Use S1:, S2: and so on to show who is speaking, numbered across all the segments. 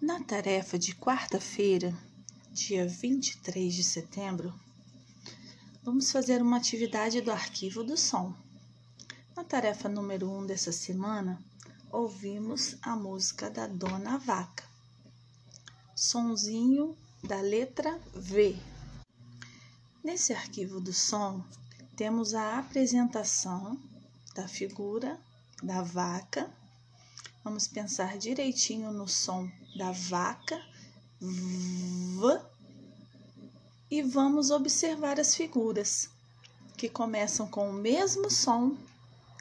S1: Na tarefa de quarta-feira, dia 23 de setembro, vamos fazer uma atividade do arquivo do som. Na tarefa número 1 um dessa semana, ouvimos a música da Dona Vaca. Sonzinho da letra V. Nesse arquivo do som, temos a apresentação da figura da vaca Vamos pensar direitinho no som da vaca, v, e vamos observar as figuras que começam com o mesmo som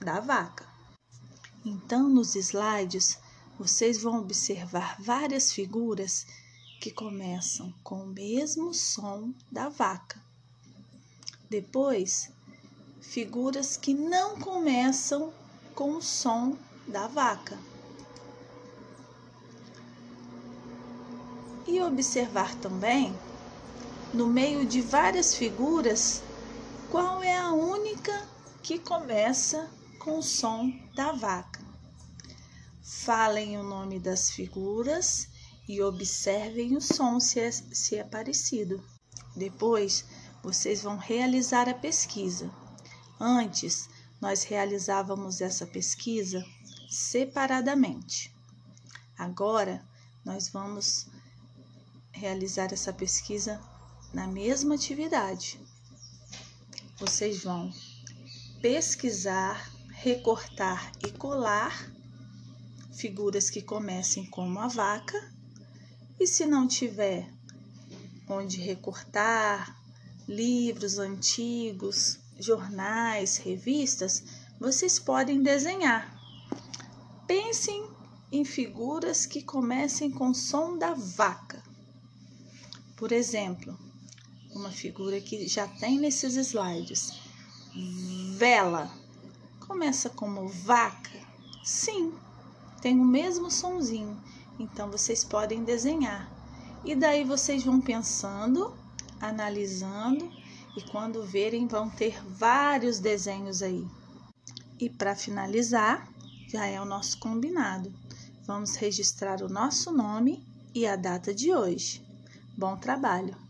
S1: da vaca. Então, nos slides, vocês vão observar várias figuras que começam com o mesmo som da vaca. Depois, figuras que não começam com o som da vaca. E observar também, no meio de várias figuras, qual é a única que começa com o som da vaca. Falem o nome das figuras e observem o som se é, se é parecido. Depois, vocês vão realizar a pesquisa. Antes, nós realizávamos essa pesquisa separadamente. Agora, nós vamos realizar essa pesquisa na mesma atividade. Vocês vão pesquisar, recortar e colar figuras que comecem como a vaca. E se não tiver onde recortar, livros antigos, jornais, revistas, vocês podem desenhar. Pensem em figuras que comecem com som da vaca. Por exemplo, uma figura que já tem nesses slides. Vela. Começa como vaca? Sim, tem o mesmo sonzinho. Então vocês podem desenhar. E daí vocês vão pensando, analisando e quando verem vão ter vários desenhos aí. E para finalizar, já é o nosso combinado. Vamos registrar o nosso nome e a data de hoje. Bom trabalho!